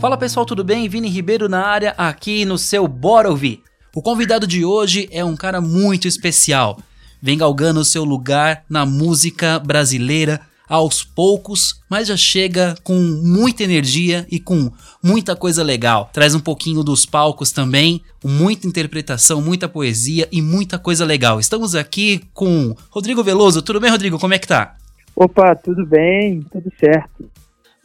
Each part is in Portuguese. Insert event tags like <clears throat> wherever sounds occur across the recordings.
Fala pessoal, tudo bem? Vini Ribeiro na área aqui no seu Bora Ouvir. O convidado de hoje é um cara muito especial. Vem galgando o seu lugar na música brasileira aos poucos, mas já chega com muita energia e com muita coisa legal. Traz um pouquinho dos palcos também, muita interpretação, muita poesia e muita coisa legal. Estamos aqui com Rodrigo Veloso. Tudo bem, Rodrigo? Como é que tá? Opa, tudo bem, tudo certo.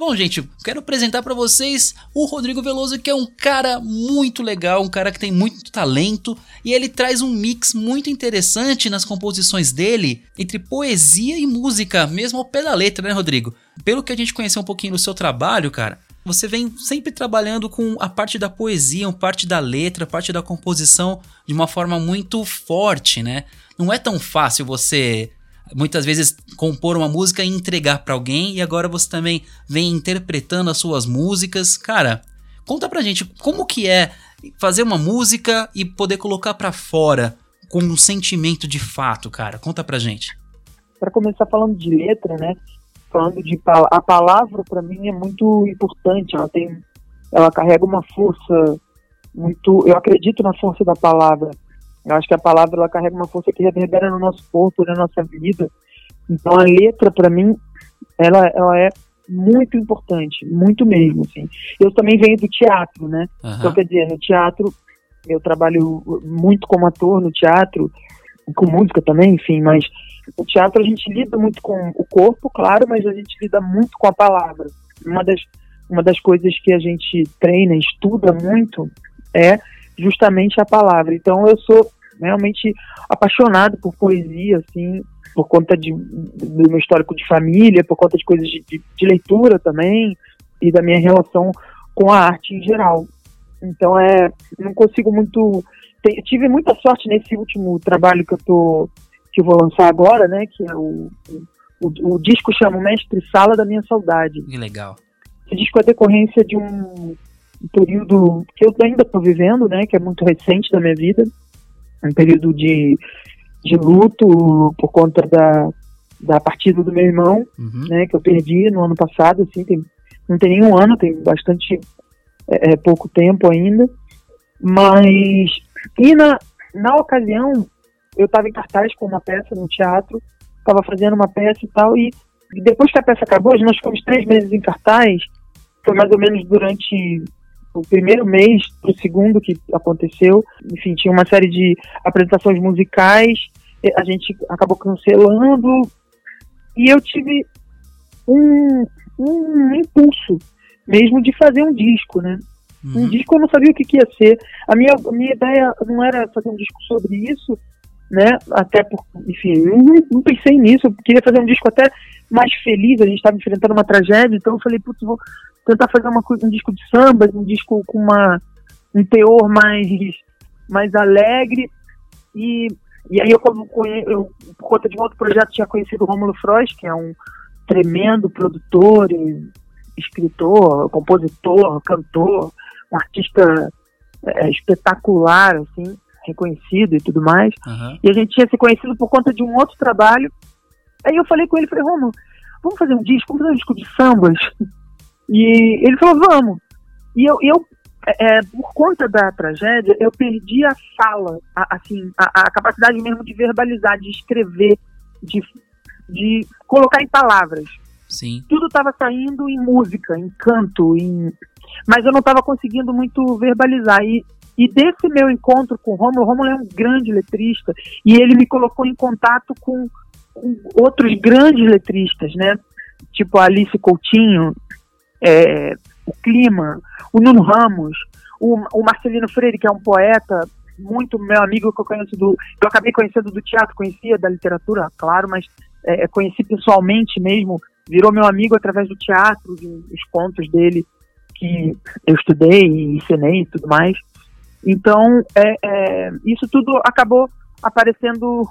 Bom, gente, quero apresentar para vocês o Rodrigo Veloso, que é um cara muito legal, um cara que tem muito talento e ele traz um mix muito interessante nas composições dele entre poesia e música, mesmo ao pé da letra, né, Rodrigo? Pelo que a gente conheceu um pouquinho do seu trabalho, cara, você vem sempre trabalhando com a parte da poesia, a parte da letra, a parte da composição de uma forma muito forte, né? Não é tão fácil você muitas vezes compor uma música e entregar para alguém e agora você também vem interpretando as suas músicas. Cara, conta pra gente como que é fazer uma música e poder colocar para fora com um sentimento de fato, cara. Conta pra gente. Para começar falando de letra, né? Falando de a palavra para mim é muito importante, ela tem ela carrega uma força muito, eu acredito na força da palavra eu acho que a palavra ela carrega uma força que reverbera no nosso corpo, na nossa vida. Então a letra, para mim, ela, ela é muito importante, muito mesmo. Assim. Eu também venho do teatro, né? Uhum. Então, quer dizer, no teatro, eu trabalho muito como ator no teatro, com música também, enfim, mas no teatro a gente lida muito com o corpo, claro, mas a gente lida muito com a palavra. Uma das, uma das coisas que a gente treina, estuda muito, é justamente a palavra. Então eu sou realmente apaixonado por poesia, assim, por conta de, do meu histórico de família, por conta de coisas de, de, de leitura também e da minha relação com a arte em geral. Então é, não consigo muito, tive muita sorte nesse último trabalho que eu tô que eu vou lançar agora, né, que é o, o, o disco chama Mestre Sala da Minha Saudade. Que legal. Esse disco é decorrência de um um período que eu ainda estou vivendo, né, que é muito recente da minha vida, um período de, de luto por conta da, da partida do meu irmão, uhum. né, que eu perdi no ano passado, assim, tem, não tem nenhum ano, tem bastante é, é pouco tempo ainda, mas e na, na ocasião eu estava em cartaz com uma peça no teatro, estava fazendo uma peça e tal, e depois que a peça acabou, nós ficamos três meses em cartaz, foi mais ou menos durante o primeiro mês o segundo que aconteceu. Enfim, tinha uma série de apresentações musicais, a gente acabou cancelando e eu tive um, um impulso mesmo de fazer um disco, né? Uhum. Um disco eu não sabia o que, que, ia ser. A minha, a minha ideia não era fazer um disco sobre isso, né? Até por, enfim, não, não pensei nisso. Eu queria fazer um disco até mais feliz. A gente estava enfrentando uma tragédia, então eu falei, putz, vou tentar fazer uma, um disco de samba, um disco com uma, um teor mais, mais alegre. E, e aí eu, eu, por conta de um outro projeto, tinha conhecido o Rômulo Frost, que é um tremendo produtor, escritor, compositor, cantor, um artista é, espetacular, assim, reconhecido e tudo mais. Uhum. E a gente tinha se conhecido por conta de um outro trabalho. Aí eu falei com ele, falei, Romulo, vamos fazer um disco, vamos fazer um disco de sambas. E ele falou, vamos. E eu, eu é, por conta da tragédia, eu perdi a fala, a, assim, a, a, capacidade mesmo de verbalizar, de escrever, de, de colocar em palavras. Sim. Tudo estava saindo em música, em canto, em... mas eu não estava conseguindo muito verbalizar. E, e desse meu encontro com o Romulo, o Romulo é um grande letrista, e ele me colocou em contato com, com outros grandes letristas, né? Tipo a Alice Coutinho, é, o Clima, o Nuno Ramos, o, o, Marcelino Freire, que é um poeta muito meu amigo que eu conheço do. Eu acabei conhecendo do teatro, conhecia da literatura, claro, mas é, é conheci pessoalmente mesmo, virou meu amigo através do teatro, dos contos dele que eu estudei e ensinei e tudo mais. Então, é, é, isso tudo acabou aparecendo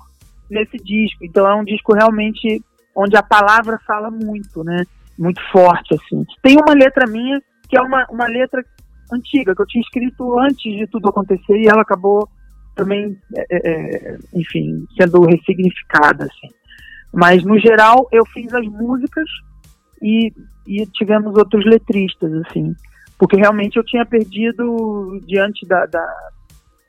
nesse disco. Então, é um disco realmente onde a palavra fala muito, né? Muito forte, assim. Tem uma letra minha que é uma, uma letra antiga, que eu tinha escrito antes de tudo acontecer e ela acabou também, é, é, é, enfim, sendo ressignificada, assim. Mas, no geral, eu fiz as músicas e, e tivemos outros letristas, assim. porque realmente eu tinha perdido diante da, da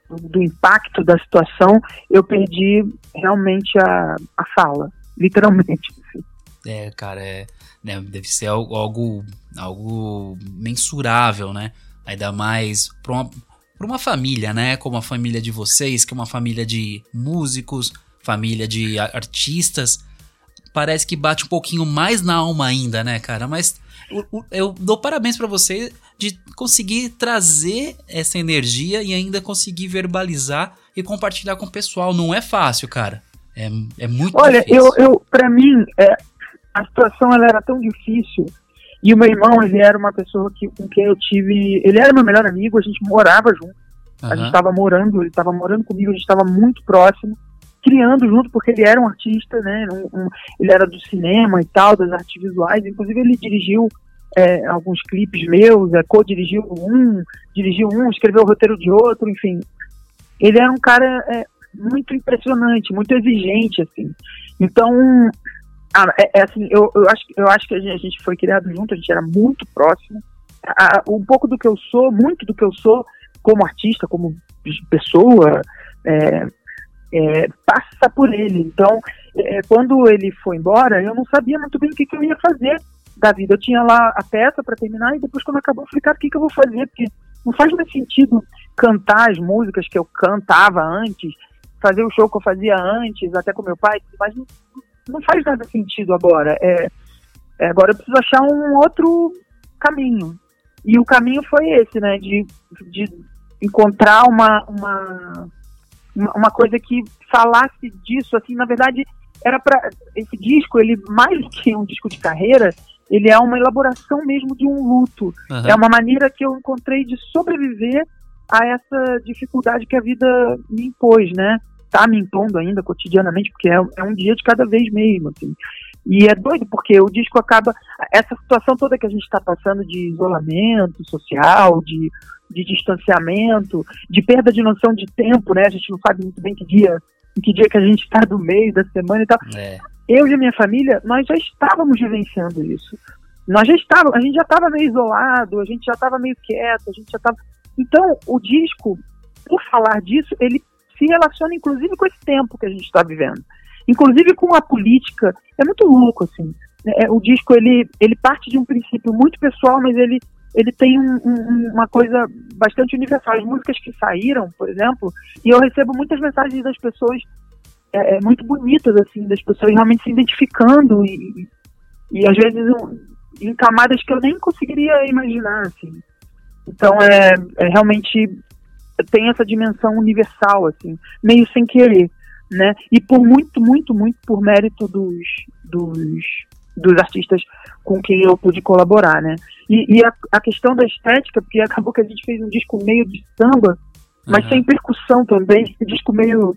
do impacto da situação, eu perdi realmente a, a fala, literalmente. Assim. É, cara, é, né, deve ser algo, algo, mensurável, né? Ainda mais para uma, pra uma família, né? Como a família de vocês, que é uma família de músicos, família de artistas. Parece que bate um pouquinho mais na alma ainda, né, cara? Mas eu dou parabéns para você de conseguir trazer essa energia e ainda conseguir verbalizar e compartilhar com o pessoal. Não é fácil, cara. É, é muito Olha, difícil. eu, eu para mim, é, a situação ela era tão difícil. E o meu irmão, ele era uma pessoa que, com quem eu tive. Ele era meu melhor amigo, a gente morava junto. Uhum. A gente estava morando, ele estava morando comigo, a gente estava muito próximo, criando junto, porque ele era um artista, né? Um, um, ele era do cinema e tal, das artes visuais. Inclusive, ele dirigiu é, alguns clipes meus, é, co-dirigiu um, dirigiu um, escreveu o roteiro de outro, enfim. Ele era um cara é, muito impressionante, muito exigente, assim. Então, ah, é, é, assim, eu, eu, acho, eu acho que a gente, a gente, foi criado junto, a gente era muito próximo. Um pouco do que eu sou, muito do que eu sou como artista, como pessoa, é, é, passa por ele. Então, é, quando ele foi embora, eu não sabia muito bem o que, que eu ia fazer da vida. Eu tinha lá a peça para terminar e depois quando acabou eu falei, cara, o que, que eu vou fazer? Porque não faz mais sentido cantar as músicas que eu cantava antes, fazer o show que eu fazia antes, até com meu pai, mas não, não faz nada sentido agora. É, é, agora eu preciso achar um outro caminho. E o caminho foi esse, né? De, de encontrar uma, uma, uma coisa que falasse disso, assim, na verdade, era para esse disco, ele mais do que um disco de carreira, ele é uma elaboração mesmo de um luto. Uhum. É uma maneira que eu encontrei de sobreviver a essa dificuldade que a vida me impôs, né? Tá me impondo ainda cotidianamente, porque é, é um dia de cada vez mesmo, assim. E é doido, porque o disco acaba. Essa situação toda que a gente está passando de isolamento social, de, de distanciamento, de perda de noção de tempo, né? A gente não sabe muito bem que dia, em que dia que a gente está do meio da semana e tal. É eu e a minha família, nós já estávamos vivenciando isso. Nós já estávamos, a gente já estava meio isolado, a gente já estava meio quieto, a gente já estava. Então, o disco, por falar disso, ele se relaciona inclusive com esse tempo que a gente está vivendo. Inclusive com a política. É muito louco, assim. É, o disco, ele, ele parte de um princípio muito pessoal, mas ele, ele tem um, um, uma coisa bastante universal. As músicas que saíram, por exemplo, e eu recebo muitas mensagens das pessoas é, é, muito bonitas, assim, das pessoas realmente se identificando e, e às vezes um, em camadas que eu nem conseguiria imaginar, assim. Então é, é realmente tem essa dimensão universal, assim, meio sem querer, né? E por muito, muito, muito por mérito dos, dos, dos artistas com quem eu pude colaborar, né? E, e a, a, questão da estética, porque acabou que a gente fez um disco meio de samba, mas uhum. sem percussão também, um disco meio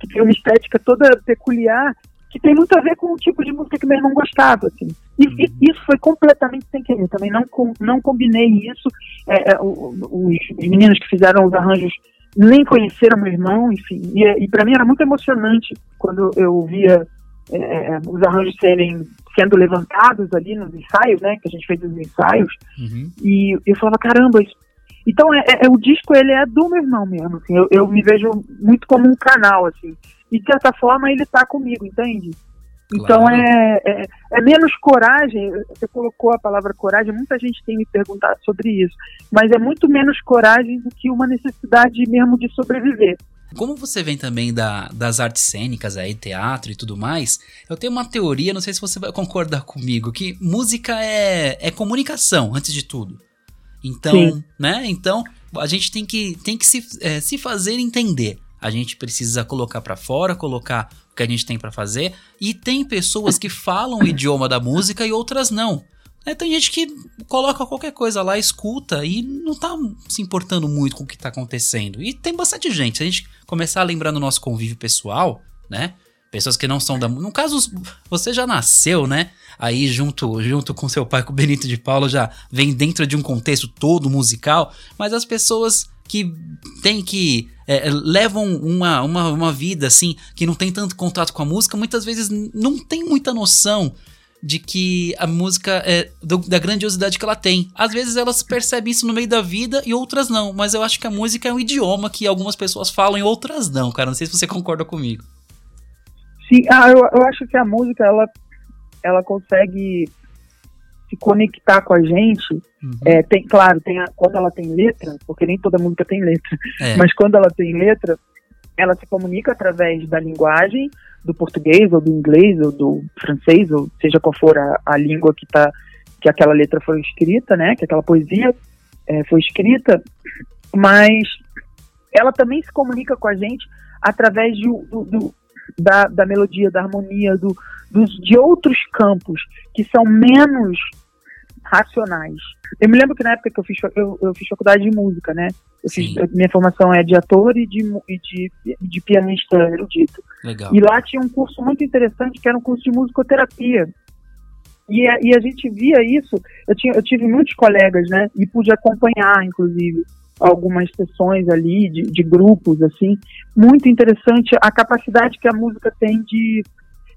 que tem uma estética toda peculiar, que tem muito a ver com o tipo de música que meu irmão gostava, assim. E, uhum. e isso foi completamente sem querer, também não, não combinei isso. É, é, os, os meninos que fizeram os arranjos nem conheceram meu irmão, enfim. E, e para mim era muito emocionante quando eu via é, é, os arranjos serem sendo levantados ali nos ensaios, né? Que a gente fez os ensaios. Uhum. E eu falava, caramba, isso então, é, é, o disco, ele é do meu irmão mesmo, assim, eu, eu, me vejo muito como um canal, assim, e de certa forma ele tá comigo, entende? Então, claro. É, é, é, menos coragem, você colocou a palavra coragem, muita gente tem me perguntado sobre isso, mas é muito menos coragem do que uma necessidade mesmo de sobreviver. Como você vem também da, das artes cênicas, aí, teatro e tudo mais, eu tenho uma teoria, não sei se você vai concordar comigo, que música é, é comunicação, antes de tudo. Então, Sim. né? Então, a gente tem que, tem que se, é, se fazer entender. A gente precisa colocar para fora, colocar o que a gente tem para fazer. E tem pessoas que falam o idioma da música e outras não. É, tem gente que coloca qualquer coisa lá, escuta e não tá se importando muito com o que tá acontecendo. E tem bastante gente. Se a gente começar a lembrar no nosso convívio pessoal, né? Pessoas que não são da. No caso, você já nasceu, né? Aí, junto, junto com seu pai, com o Benito de Paula, já vem dentro de um contexto todo musical. Mas as pessoas que têm que. É, levam uma, uma, uma vida assim, que não tem tanto contato com a música, muitas vezes não tem muita noção de que a música é do, da grandiosidade que ela tem. Às vezes elas percebem isso no meio da vida e outras não, mas eu acho que a música é um idioma que algumas pessoas falam e outras não, cara. Não sei se você concorda comigo. Sim, ah, eu, eu acho que a música ela, ela consegue se conectar com a gente. Uhum. É, tem, claro, tem a, quando ela tem letra, porque nem toda música tem letra, é. mas quando ela tem letra, ela se comunica através da linguagem, do português ou do inglês ou do francês ou seja qual for a, a língua que tá que aquela letra foi escrita, né? Que aquela poesia é, foi escrita, mas ela também se comunica com a gente através do, do, da, da melodia, da harmonia, do, dos, de outros campos que são menos racionais. Eu me lembro que na época que eu fiz, eu, eu fiz faculdade de música, né? Fiz, minha formação é de ator e de, e de, de pianista erudito. Legal. E lá tinha um curso muito interessante que era um curso de musicoterapia. E a, e a gente via isso, eu, tinha, eu tive muitos colegas, né? E pude acompanhar, inclusive, algumas sessões ali de, de grupos, assim. Muito interessante a capacidade que a música tem de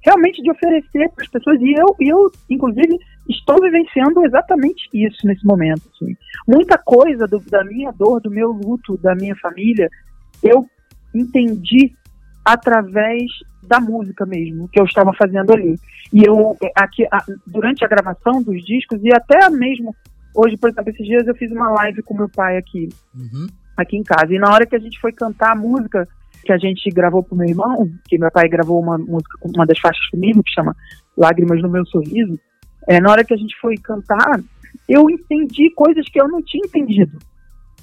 realmente de oferecer para as pessoas. E eu, eu, inclusive, estou vivenciando exatamente isso nesse momento. Assim. Muita coisa do, da minha dor, do meu luto, da minha família, eu entendi através da música mesmo, que eu estava fazendo ali. E eu, aqui, durante a gravação dos discos, e até mesmo hoje, por exemplo, esses dias eu fiz uma live com meu pai aqui, uhum. aqui em casa. E na hora que a gente foi cantar a música, que a gente gravou pro meu irmão, que meu pai gravou uma música, uma das faixas comigo, que chama Lágrimas no Meu Sorriso, é, na hora que a gente foi cantar, eu entendi coisas que eu não tinha entendido.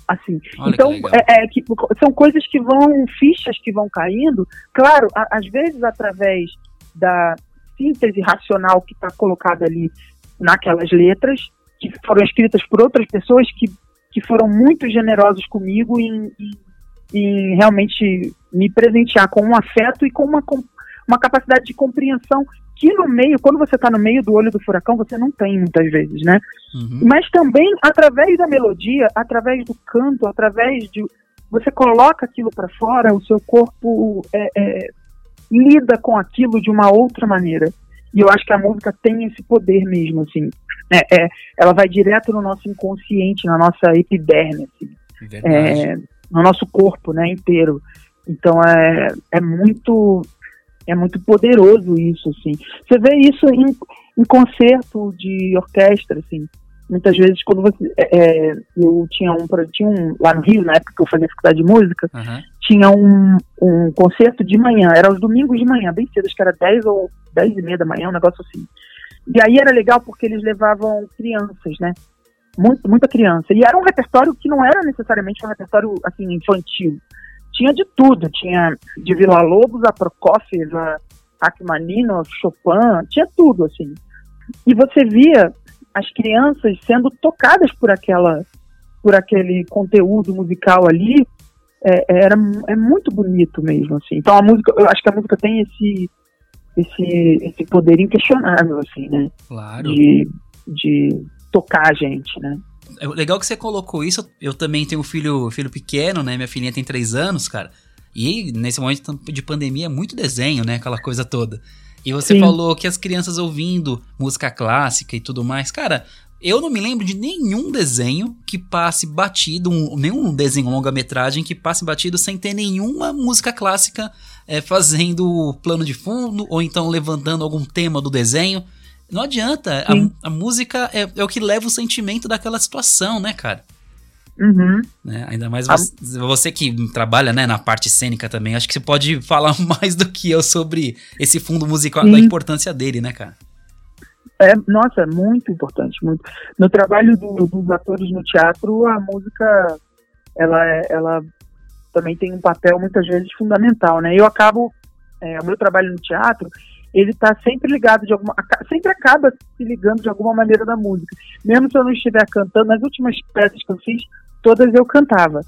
Assim, Olha então, que é, é, que, são coisas que vão, fichas que vão caindo, claro, a, às vezes através da síntese racional que está colocada ali naquelas letras, que foram escritas por outras pessoas que, que foram muito generosos comigo em, em em realmente me presentear com um afeto e com uma, uma capacidade de compreensão que no meio, quando você está no meio do olho do furacão, você não tem muitas vezes, né? Uhum. Mas também através da melodia, através do canto, através de você coloca aquilo para fora, o seu corpo é, é, lida com aquilo de uma outra maneira. E eu acho que a música tem esse poder mesmo, assim. É, é ela vai direto no nosso inconsciente, na nossa epiderme, assim. É, no nosso corpo, né, inteiro. Então é, é muito é muito poderoso isso, assim. Você vê isso em, em concerto de orquestra, assim. Muitas vezes quando você é, é eu tinha um tinha um lá no Rio na época que eu fazia faculdade de música uhum. tinha um, um concerto de manhã era os domingos de manhã bem cedo acho que era 10 ou 10 e meia da manhã um negócio assim e aí era legal porque eles levavam crianças né muito, muita criança. E era um repertório que não era necessariamente um repertório assim infantil. Tinha de tudo, tinha de Vila Lobos a Prokofiev, a Rachmaninoff, Chopin, tinha tudo assim. E você via as crianças sendo tocadas por aquela por aquele conteúdo musical ali, é, era é muito bonito mesmo assim. Então a música, eu acho que a música tem esse esse esse poder inquestionável assim, né? Claro. De, de tocar a gente, né? É legal que você colocou isso. Eu também tenho um filho, filho pequeno, né? Minha filhinha tem três anos, cara. E nesse momento de pandemia é muito desenho, né? Aquela coisa toda. E você Sim. falou que as crianças ouvindo música clássica e tudo mais. Cara, eu não me lembro de nenhum desenho que passe batido, um, nenhum desenho longa-metragem que passe batido sem ter nenhuma música clássica é, fazendo plano de fundo ou então levantando algum tema do desenho. Não adianta. A, a, música é, é, o que leva o sentimento daquela situação, né, cara? Uhum. Né? Ainda mais você, você, que trabalha né, na parte cênica também. Acho que você pode <laughs> falar <laughs> mais do que eu sobre esse fundo musical, Sim. da importância dele, né, cara? É, nossa, muito importante, muito. No trabalho do, dos atores no teatro, a música, ela, é, ela também tem um papel muitas vezes fundamental, né? Eu acabo, é, o meu trabalho no teatro, ele está sempre ligado de alguma sempre acaba se ligando de alguma maneira da música. Mesmo se eu não estiver cantando nas últimas peças que eu fiz todas eu cantava.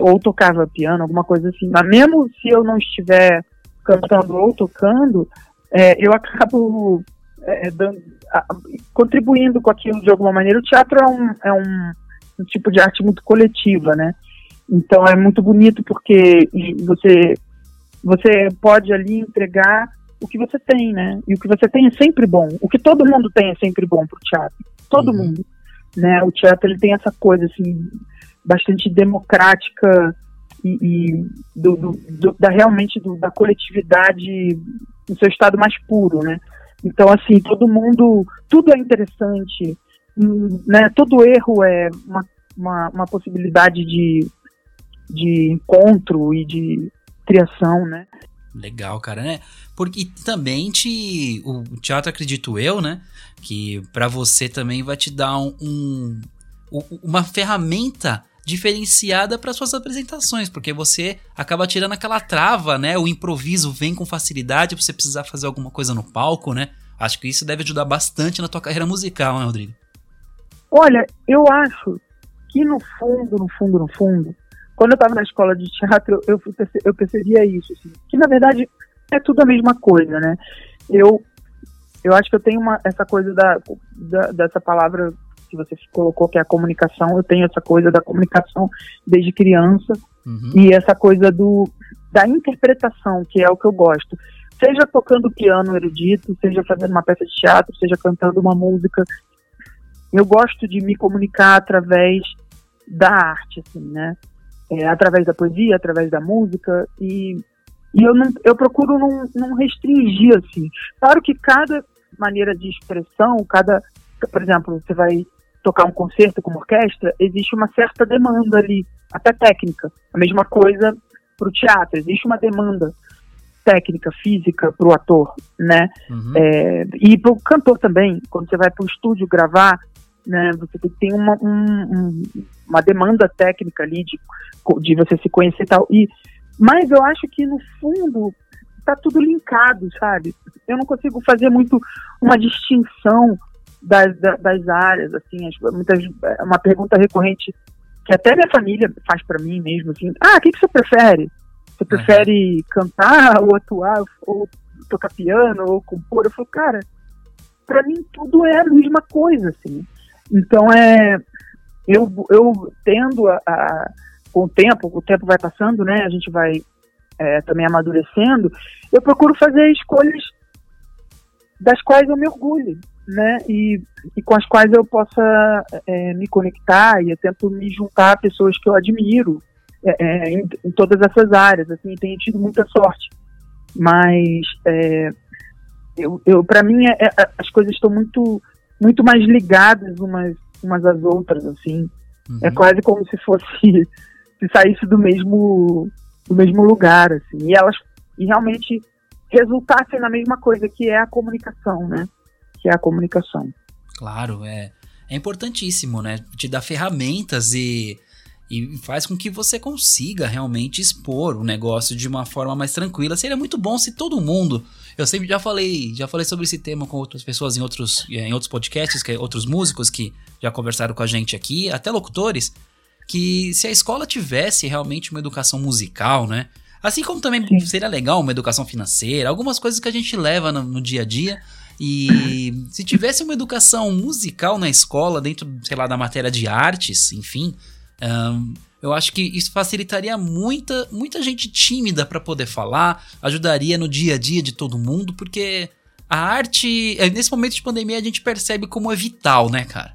Ou tocava piano alguma coisa assim. Mas mesmo se eu não estiver cantando ou tocando é, eu acabo é, dando, a, contribuindo com aquilo de alguma maneira. O teatro é um, é um, um tipo de arte muito coletiva né então é muito bonito porque você você pode ali entregar o que você tem, né? E o que você tem é sempre bom. O que todo mundo tem é sempre bom pro teatro. Todo uhum. mundo. Né? O teatro ele tem essa coisa assim bastante democrática e, e do, do, do, da realmente da coletividade no seu estado mais puro, né? Então assim todo mundo, tudo é interessante, hum, né? Todo erro é uma, uma, uma possibilidade de, de encontro e de criação, né? Legal, cara, né? Porque também te, o teatro, acredito eu, né? Que para você também vai te dar um, um uma ferramenta diferenciada para suas apresentações, porque você acaba tirando aquela trava, né? O improviso vem com facilidade para você precisar fazer alguma coisa no palco, né? Acho que isso deve ajudar bastante na tua carreira musical, né, Rodrigo? Olha, eu acho que no fundo, no fundo, no fundo, quando eu estava na escola de teatro, eu, eu percebia isso, assim, que na verdade é tudo a mesma coisa, né? Eu, eu acho que eu tenho uma, essa coisa da, da, dessa palavra que você colocou, que é a comunicação, eu tenho essa coisa da comunicação desde criança uhum. e essa coisa do, da interpretação, que é o que eu gosto. Seja tocando piano erudito, seja fazendo uma peça de teatro, seja cantando uma música. Eu gosto de me comunicar através da arte, assim, né? É, através da poesia, através da música e, e eu, não, eu procuro não, não restringir, assim. Claro que cada maneira de expressão, cada, por exemplo, você vai tocar um concerto com uma orquestra, existe uma certa demanda ali, até técnica. A mesma coisa para o teatro, existe uma demanda técnica, física para o ator, né? Uhum. É, e para o cantor também, quando você vai para o estúdio gravar, né? Você tem uma, um, uma demanda técnica ali de, de você se conhecer e tal. E, mas eu acho que no fundo tá tudo linkado, sabe? Eu não consigo fazer muito uma distinção das, das áreas, assim, as, muitas, é uma pergunta recorrente que até minha família faz para mim mesmo, assim, ah, o que, que você prefere? Você prefere uhum. cantar <laughs> ou atuar ou tocar piano ou compor? Eu falo, cara, para mim tudo é a mesma coisa, assim. Então é, eu, eu tendo a, a, com o tempo, o tempo vai passando, né? A gente vai é, também amadurecendo. Eu procuro fazer escolhas das quais eu me orgulho, né? E, e com as quais eu possa é, me conectar e eu tento me juntar a pessoas que eu admiro é, é em, em, todas essas áreas. Assim, tenho tido muita sorte, mas é, eu, eu para mim é, as coisas estão muito muito mais ligadas umas umas às outras, assim. Uhum. É quase como se fosse <laughs> se saísse do mesmo do mesmo lugar, assim. E elas e realmente resultassem na mesma coisa que é a comunicação, né? que é a comunicação. Claro, é, é importantíssimo, né? Te dá ferramentas e, e faz com que você consiga realmente expor o negócio de uma forma mais tranquila. Seria muito bom se todo mundo. Eu sempre já falei, já falei sobre esse tema com outras pessoas em outros, em outros podcasts, que, outros músicos que já conversaram com a gente aqui, até locutores, que se a escola tivesse realmente uma educação musical, né? Assim como também Sim. seria legal uma educação financeira, algumas coisas que a gente leva no, no dia a dia e se tivesse uma educação musical na escola, dentro, sei lá, da matéria de artes, enfim, um, eu acho que isso facilitaria muita, muita gente tímida para poder falar, ajudaria no dia a dia de todo mundo, porque a arte, é, nesse momento de pandemia, a gente percebe como é vital, né, cara?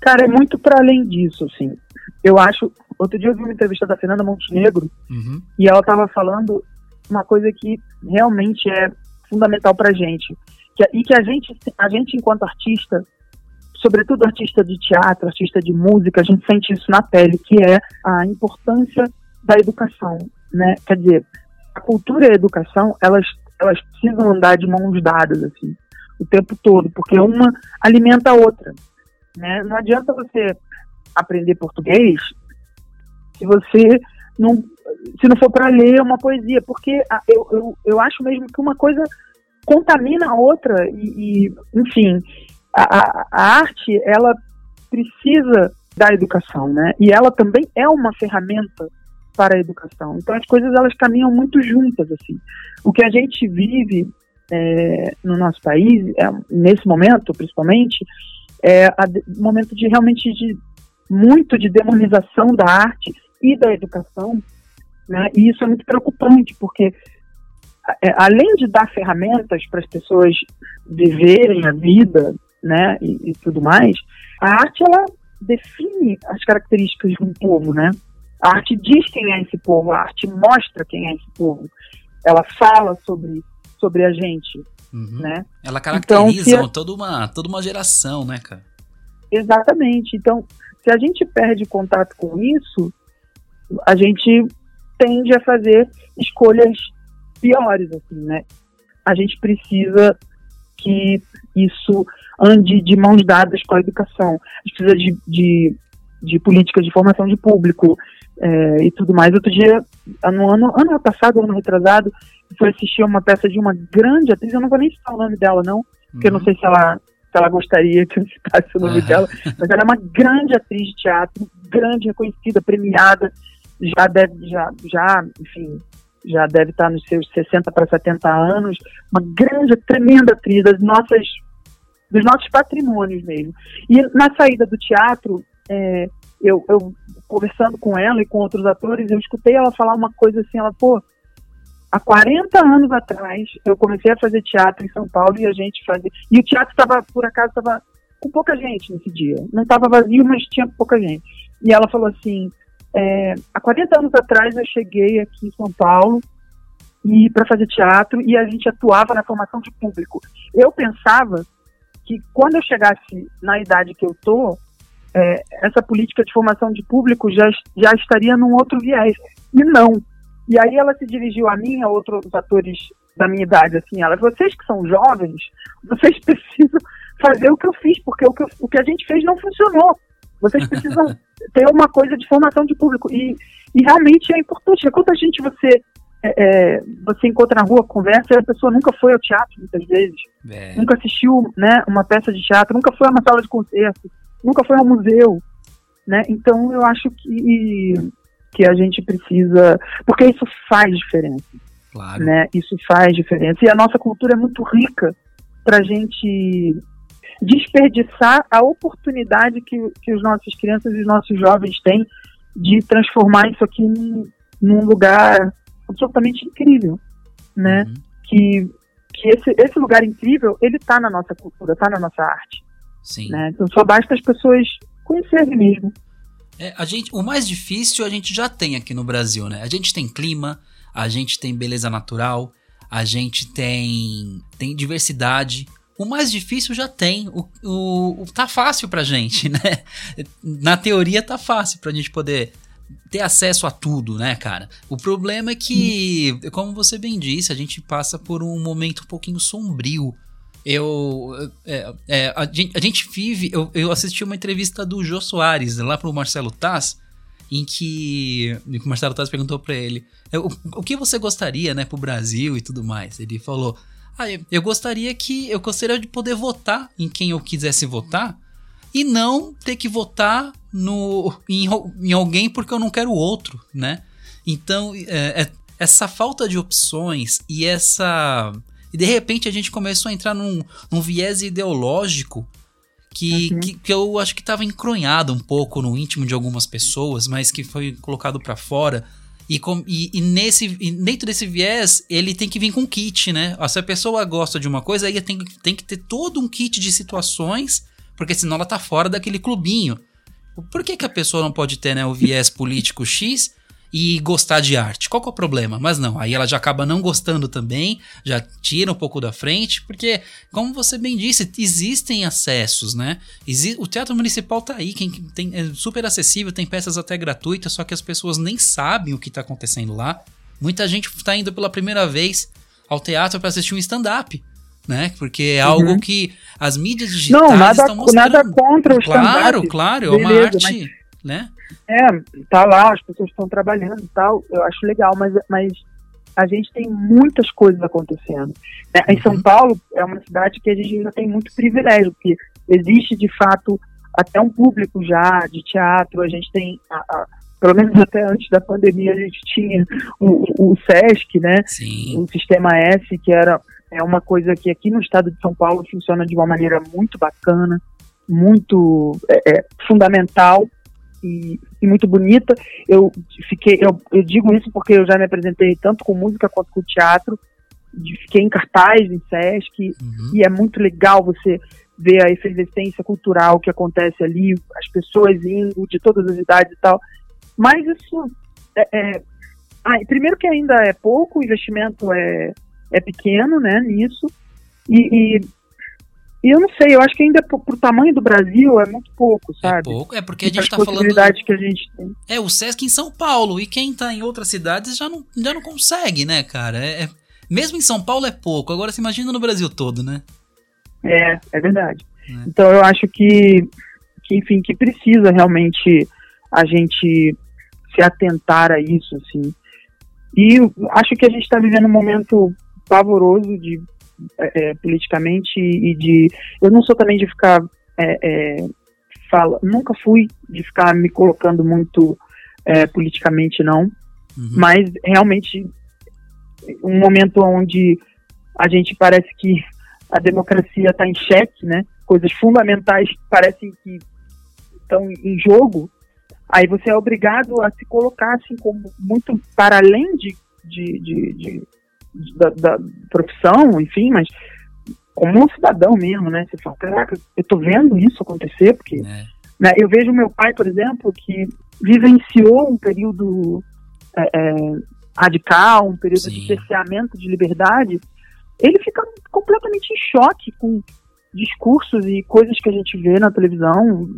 Cara, é muito para além disso, assim. Eu acho. Outro dia eu vi uma entrevista da Fernanda Montenegro uhum. e ela estava falando uma coisa que realmente é fundamental pra gente que, e que a gente, a gente, enquanto artista, sobretudo artista de teatro, artista de música, a gente sente isso na pele, que é a importância da educação, né? Quer dizer, a cultura e a educação, elas, elas precisam andar de mãos dadas, assim, o tempo todo, porque uma alimenta a outra, né? Não adianta você aprender português se você não, se não for para ler uma poesia, porque eu, eu, eu acho mesmo que uma coisa contamina a outra e, e enfim, a, a, arte ela precisa da educação, né? E ela também é uma ferramenta para a educação. Então as coisas elas caminham muito juntas assim. O que a gente vive é, no nosso país é, nesse momento, principalmente, é um momento de realmente de muito de demonização da arte e da educação, né? E isso é muito preocupante porque é, além de dar ferramentas para as pessoas viverem a vida, né, e, e, tudo mais, a arte ela define as características de um povo, né? A arte diz quem é esse povo, a arte mostra quem é esse povo. Ela fala sobre, sobre a gente, uhum. né? Ela caracteriza então, toda, uma, toda uma geração, né, cara? Exatamente. Então, se a gente perde contato com isso, a gente tende a fazer escolhas piores, assim, né? A gente precisa que isso ande de mãos dadas com a educação. A gente precisa de, de, de políticas de formação de público é, e tudo mais. Outro dia, no ano, ano passado, ano retrasado, fui assistir uma peça de uma grande atriz, eu não vou nem citar o nome dela, não, porque uhum. eu não sei se ela, se ela gostaria que eu citasse o nome uhum. dela, mas ela é uma grande atriz de teatro, grande, reconhecida, premiada, já deve, já, já enfim, já deve estar nos seus 60 para 70 anos, uma grande, tremenda atriz das nossas, dos nossos patrimônios mesmo. E na saída do teatro, é, eu, eu, conversando com ela e com outros atores, eu escutei ela falar uma coisa assim, ela, pô, há 40 anos atrás, eu comecei a fazer teatro em São Paulo e a gente fazia, e o teatro estava, por acaso, estava com pouca gente nesse dia, não estava vazio, mas tinha pouca gente. E ela falou assim, é, há 40 anos atrás eu cheguei aqui em São Paulo e para fazer teatro e a gente atuava na formação de público. Eu pensava que quando eu chegasse na idade que eu tô, é, essa política de formação de público já, já estaria num outro viés. E não. E aí ela se dirigiu a mim, a outros atores da minha idade, assim, ela, vocês que são jovens, vocês <laughs> precisam fazer o que eu fiz, porque o que, o que a gente fez não funcionou. Vocês precisam ter uma coisa de formação de público. E, e realmente é importante. Quanta gente você é, é, você encontra na rua, conversa, e a pessoa nunca foi ao teatro, muitas vezes. É. Nunca assistiu né, uma peça de teatro, nunca foi a uma sala de concerto, nunca foi ao museu. Né? Então eu acho que, que a gente precisa. Porque isso faz diferença. Claro. Né? Isso faz diferença. E a nossa cultura é muito rica para a gente desperdiçar a oportunidade que, que os nossos crianças e os nossos jovens têm de transformar isso aqui num, num lugar absolutamente incrível, né? Uhum. Que, que esse, esse lugar incrível, ele está na nossa cultura, está na nossa arte. Sim. Né? Então só basta as pessoas conhecerem mesmo. É, a gente, o mais difícil a gente já tem aqui no Brasil, né? A gente tem clima, a gente tem beleza natural, a gente tem, tem diversidade, o mais difícil já tem. O, o, o, tá fácil pra gente, <laughs> né? Na teoria tá fácil pra gente poder ter acesso a tudo, né, cara? O problema é que, como você bem disse, a gente passa por um momento um pouquinho sombrio. Eu. É, é, a, gente, a, gente, vive. Eu, eu, assisti uma entrevista do Jô Soares lá pro Marcelo Taz, em que, em que o Marcelo Taz perguntou para ele o, o que você gostaria, né, pro Brasil e tudo mais. Ele falou: ah, eu gostaria que. Eu gostaria de poder votar em quem eu quisesse votar e não ter que votar no, em, em alguém porque eu não quero outro, né? Então, é, é, essa falta de opções e essa. E de repente a gente começou a entrar num, num viés ideológico que, uhum. que, que, eu acho que estava encronhado um pouco no íntimo de algumas pessoas, mas que foi colocado para fora e, com, e, e nesse, e dentro desse viés, ele tem que vir com kit, né? Se a pessoa gosta de uma coisa, aí tem, tem que ter todo um kit de situações, porque senão ela tá fora daquele clubinho. Por que, que a pessoa não pode ter né, o viés político X e gostar de arte. Qual que é o problema? Mas não, aí ela já acaba não gostando também, já tira um pouco da frente, porque, como você bem disse, existem acessos, né? o Teatro Municipal tá aí, quem tem, é super acessível, tem peças até gratuitas, só que as pessoas nem sabem o que tá acontecendo lá. Muita gente tá indo pela primeira vez ao teatro para assistir um stand-up. Né? Porque é uhum. algo que as mídias digitais não, nada, estão mostrando. Nada contra o stand-up. Claro, claro, é uma arte, mas... né? É, tá lá, as pessoas estão trabalhando e tal, eu acho legal, mas, mas a gente tem muitas coisas acontecendo. Né? Em São uhum. Paulo é uma cidade que a gente ainda tem muito privilégio, porque existe de fato até um público já de teatro, a gente tem, a, a, pelo menos até antes da pandemia, a gente tinha o, o SESC, né? Sim. O Sistema S, que era é uma coisa que aqui no estado de São Paulo funciona de uma maneira muito bacana, muito é, é, fundamental e, e, muito bonita. Eu fiquei, eu, eu, digo isso porque eu já me apresentei tanto com música quanto com teatro fiquei em cartaz em Sesc uhum. e é muito legal você ver a efervescência cultural que acontece ali, as pessoas indo de todas as idades e tal. Mas isso é, é ah, primeiro que ainda é pouco, o investimento é, é pequeno, né, nisso. E, e, e eu não sei, eu acho que ainda pro, pro tamanho do Brasil é muito pouco, é sabe? É pouco, é porque a gente tá falando. que a gente tem. É, o Sesc em São Paulo, e quem tá em outras cidades já não, já não consegue, né, cara? É, é, mesmo em São Paulo é pouco, agora se imagina no Brasil todo, né? É, é verdade. É. Então eu acho que, que, enfim, que precisa realmente a gente se atentar a isso, assim. E acho que a gente está vivendo um momento pavoroso de é, é, politicamente e de eu não sou também de ficar é, é, fala, nunca fui de ficar me colocando muito é, politicamente não, uhum. mas realmente um momento onde a gente parece que a democracia está em xeque, né? Coisas fundamentais parecem que estão em jogo. Aí você é obrigado a se colocar assim como muito para além de, de, de, de da, da, profissão, enfim, mas como um cidadão mesmo, né? Você fala, caraca, eu tô vendo isso acontecer, porque é. né, eu vejo meu pai, por exemplo, que vivenciou um período é, é, radical, um período Sim. de cerceamento de liberdade, ele fica completamente em choque com discursos e coisas que a gente vê na televisão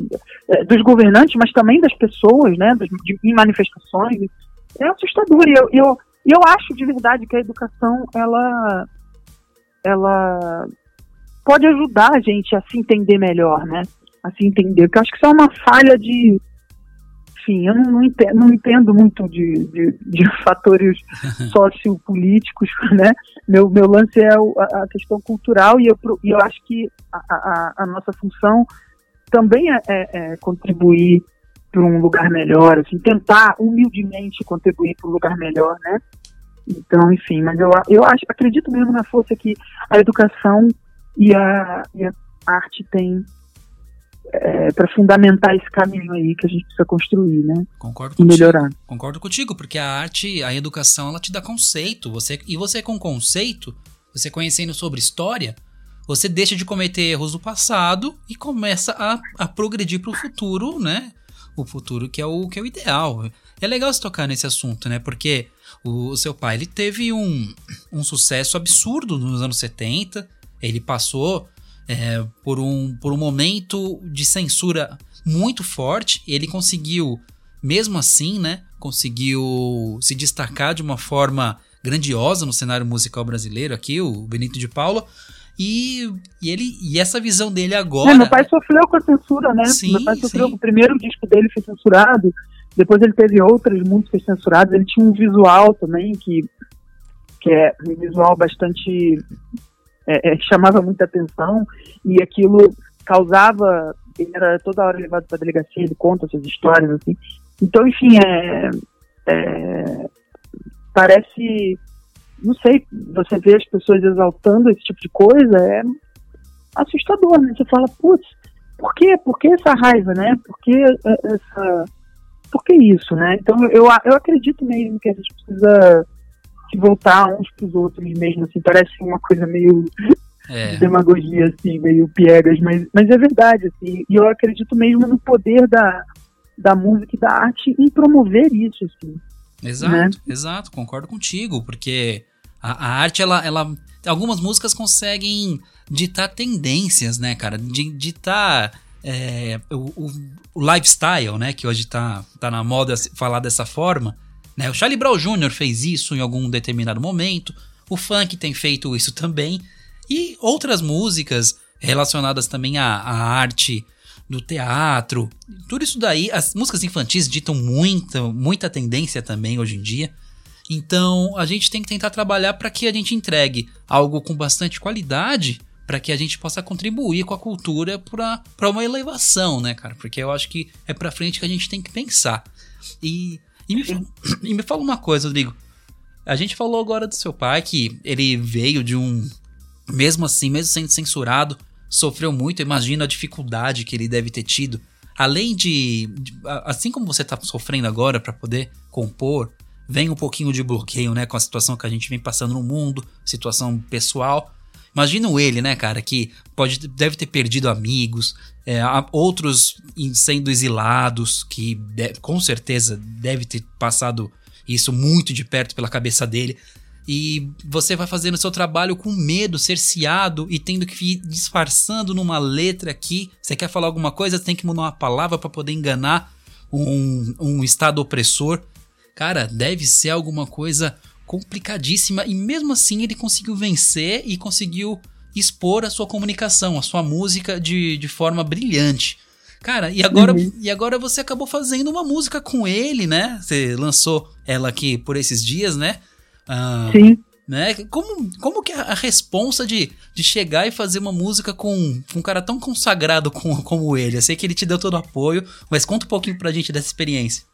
é, dos governantes, mas também das pessoas, né, de, em manifestações. É assustador. E eu, eu, eu acho de verdade que a educação ela, ela pode ajudar a gente a se entender melhor, né? A se entender. Porque eu acho que isso é uma falha de enfim, eu não, entendo, não entendo, muito de, de, de <laughs> fatores <laughs> sociopolíticos, né? Meu, meu lance é a, a questão cultural e eu, e eu acho que a, a, a nossa função também é, é, é contribuir para um lugar melhor, assim, tentar humildemente contribuir para um lugar melhor, né? Então, enfim, mas eu, eu acho, acredito mesmo na força que a educação e a, e a arte têm é, para fundamentar esse caminho aí que a gente precisa construir, né? Concordo contigo. E melhorar. Concordo contigo, porque a arte, a educação, ela te dá conceito. Você e você com conceito, você conhecendo sobre história, você deixa de cometer erros do passado e começa a, a progredir para o futuro, né? O futuro que é o que é o ideal. É legal se tocar nesse assunto, né? Porque o, seu pai ele teve um, um sucesso absurdo nos anos 70. Ele passou é, por, um, por um momento de censura muito forte. Ele conseguiu, mesmo assim, né? Conseguiu se destacar de uma forma grandiosa no cenário musical brasileiro aqui, o Benito de Paula. E, e, ele, e essa visão dele agora. É, meu pai sofreu com a censura, né? Sim, meu pai sofreu. Sim. O primeiro disco dele foi censurado, depois ele teve outras músicas censuradas. Ele tinha um visual também que, que é um visual bastante é, é, chamava muita atenção e aquilo causava. Ele era toda hora levado para a delegacia, ele conta essas histórias, assim. Então, enfim, é, é, parece. Não sei, você vê as pessoas exaltando esse tipo de coisa, é assustador, né? Você fala, putz, por quê? Por que essa raiva, né? Por que essa. Por que isso, né? Então, eu, eu acredito mesmo que a gente precisa se voltar uns pros outros mesmo, assim, parece uma coisa meio <laughs> é. de demagogia, assim, meio piegas, mas, mas é verdade, assim, e eu acredito mesmo no poder da, da música e da arte em promover isso, assim. Exato, né? exato, concordo contigo, porque a, a, arte, ela, ela. Algumas músicas conseguem ditar tendências, né, cara? Ditar. É, o, o, lifestyle, né? Que hoje tá, tá na moda falar dessa forma. Né? O Charlie Brown Jr. fez isso em algum determinado momento, o funk tem feito isso também, e outras músicas relacionadas também à, à arte do teatro, tudo isso daí, as músicas infantis ditam muita, muita tendência também hoje em dia. Então a gente tem que tentar trabalhar para que a gente entregue algo com bastante qualidade para que a gente possa contribuir com a cultura para uma elevação, né, cara? Porque eu acho que é para frente que a gente tem que pensar. E e me, <coughs> e me fala uma coisa, Rodrigo. A gente falou agora do seu pai que ele veio de um. Mesmo assim, mesmo sendo censurado, sofreu muito. Imagina a dificuldade que ele deve ter tido. Além de. de assim como você está sofrendo agora para poder compor, vem um pouquinho de bloqueio, né, com a situação que a gente vem passando no mundo, situação pessoal. Imagina ele, né, cara, que pode deve ter perdido amigos, é, outros sendo exilados, que deve, com certeza deve ter passado isso muito de perto pela cabeça dele. E você vai fazendo seu trabalho com medo, cerceado e tendo que ir disfarçando numa letra aqui. Você quer falar alguma coisa, tem que mudar uma palavra para poder enganar um, um estado opressor. Cara, deve ser alguma coisa complicadíssima e mesmo assim ele conseguiu vencer e conseguiu expor a sua comunicação, a sua música de, de forma brilhante. Cara, e agora, uhum. e agora você acabou fazendo uma música com ele, né? Você lançou ela aqui por esses dias, né? Ah, Sim. Né? Como, como que é a responsa de, de chegar e fazer uma música com, com um cara tão consagrado como, como ele? Eu sei que ele te deu todo o apoio, mas conta um pouquinho pra gente dessa experiência.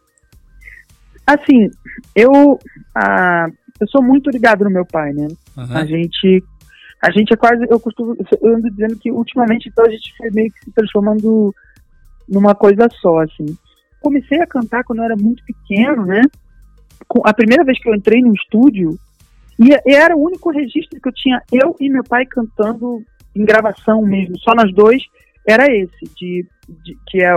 Assim, eu. Ah, eu sou muito ligado no meu pai, né? Uhum. A gente. A gente é quase. Eu costumo. Eu ando dizendo que ultimamente então a gente foi meio que se transformando numa coisa só, assim. Comecei a cantar quando eu era muito pequeno, né? A primeira vez que eu entrei no estúdio, e era o único registro que eu tinha, eu e meu pai cantando em gravação mesmo, só nós dois, era esse, de, de que é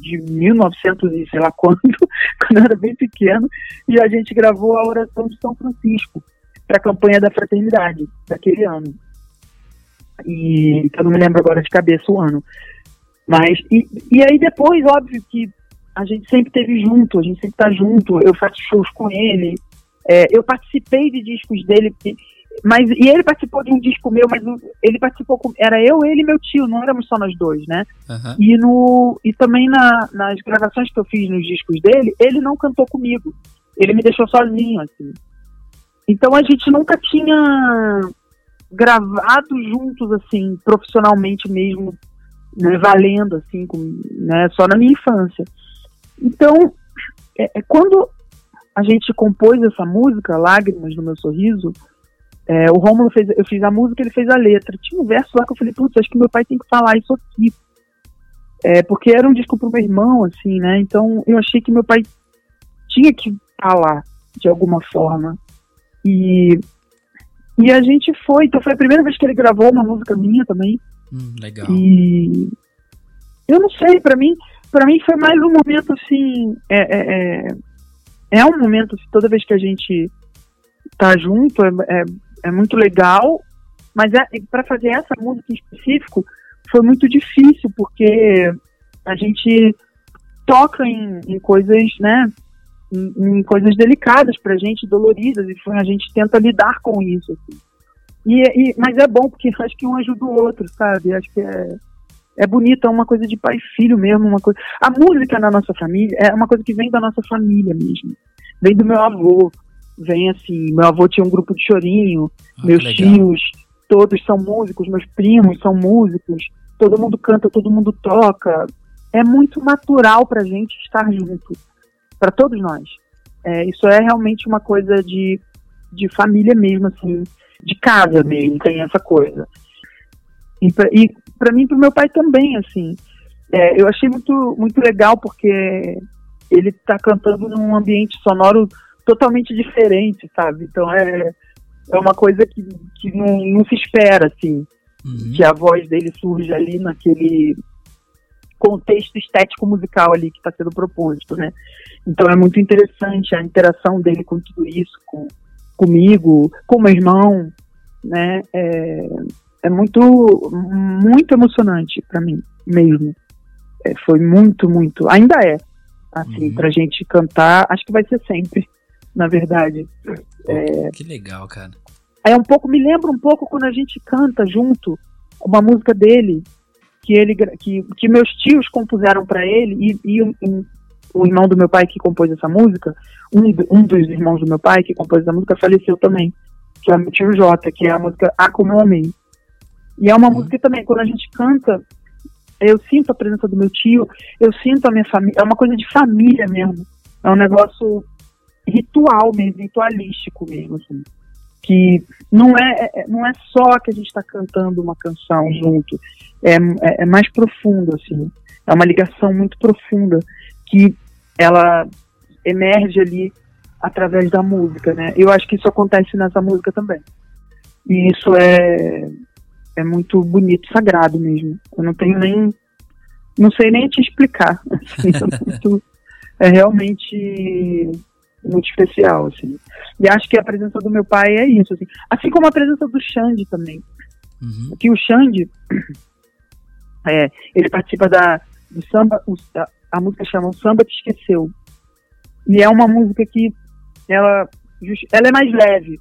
de 1900 e sei lá quando, <laughs> quando eu era bem pequeno, e a gente gravou a oração de São Francisco para a campanha da fraternidade daquele ano. E eu não me lembro agora de cabeça o ano. Mas, e, e aí depois, óbvio que a gente sempre teve junto, a gente sempre tá junto, eu faço shows com ele, é, eu participei de discos dele, mas e ele participou de um disco meu, mas ele participou com, era eu, ele e meu tio, não éramos só nós dois, né? Uhum. E no e também na, nas gravações que eu fiz nos discos dele, ele não cantou comigo, ele me deixou sozinho assim. Então a gente nunca tinha gravado juntos assim, profissionalmente mesmo, né, valendo assim, com, né, só na minha infância. Então, é, é, quando a gente compôs essa música, Lágrimas no Meu Sorriso, é, o Romulo fez, eu fiz a música, ele fez a letra. Tinha um verso lá que eu falei, putz, acho que meu pai tem que falar isso aqui. É, porque era um disco pro meu irmão, assim, né? Então eu achei que meu pai tinha que falar de alguma forma. E, e a gente foi, então foi a primeira vez que ele gravou uma música minha também. Hum, legal. E eu não sei, para mim, para mim foi mais um momento assim, é, é, é, é um momento assim, toda vez que a gente tá junto é, é, é muito legal, mas é, para fazer essa música em específico foi muito difícil porque a gente toca em, em coisas, né, em, em coisas delicadas pra gente, doloridas, e a gente tenta lidar com isso. Assim. E, e, mas é bom porque acho que um ajuda o outro, sabe? Acho que é, é bonito, é uma coisa de pai e filho mesmo, uma coisa. A música na nossa família é uma coisa que vem da nossa família mesmo. Vem do meu avô, vem assim, meu avô tinha um grupo de chorinho, ah, meus tios, todos são músicos, meus primos são músicos, todo mundo canta, todo mundo toca. É muito natural pra gente estar junto, para todos nós. É, isso é realmente uma coisa de, de família mesmo, assim, de casa mesmo, tem essa coisa. E, e para mim, para meu pai também, assim. É, eu achei muito, muito legal porque ele está cantando num ambiente sonoro totalmente diferente, sabe? Então é, é uma coisa que, que não, não se espera, assim, uhum. que a voz dele surge ali naquele contexto estético musical ali que está sendo proposto, né? Então é muito interessante a interação dele com tudo isso, com, comigo, com meu irmão, né? É, é muito, muito emocionante para mim mesmo. É, foi muito, muito, ainda é, assim, uhum. pra gente cantar, acho que vai ser sempre, na verdade. Pô, é, que legal, cara. É um pouco, me lembra um pouco quando a gente canta junto uma música dele, que ele que, que meus tios compuseram para ele e, e um, o irmão do meu pai que compôs essa música, um, um dos irmãos do meu pai que compôs essa música faleceu também, que é o meu tio Jota, que é a música A Como Eu Amei. E é uma uhum. música também, quando a gente canta, eu sinto a presença do meu tio, eu sinto a minha família, é uma coisa de família mesmo. É um negócio ritual mesmo, ritualístico mesmo, assim. Que não é, é não é só que a gente está cantando uma canção junto, é, é, é mais profundo, assim. É uma ligação muito profunda que ela emerge ali através da música, né? Eu acho que isso acontece nessa música também. E isso é, é muito bonito, sagrado mesmo. Eu não tenho nem. Não sei nem te explicar. <laughs> Assim, é, muito, é realmente muito especial, assim. E acho que a presença do meu pai é isso, assim. Assim como a presença do Xande também. Uhum. Que o Xande, <clears throat> é, ele participa da, do samba, o, a, a, música chama O Samba Te Esqueceu. E é uma música que ela, ela é mais leve.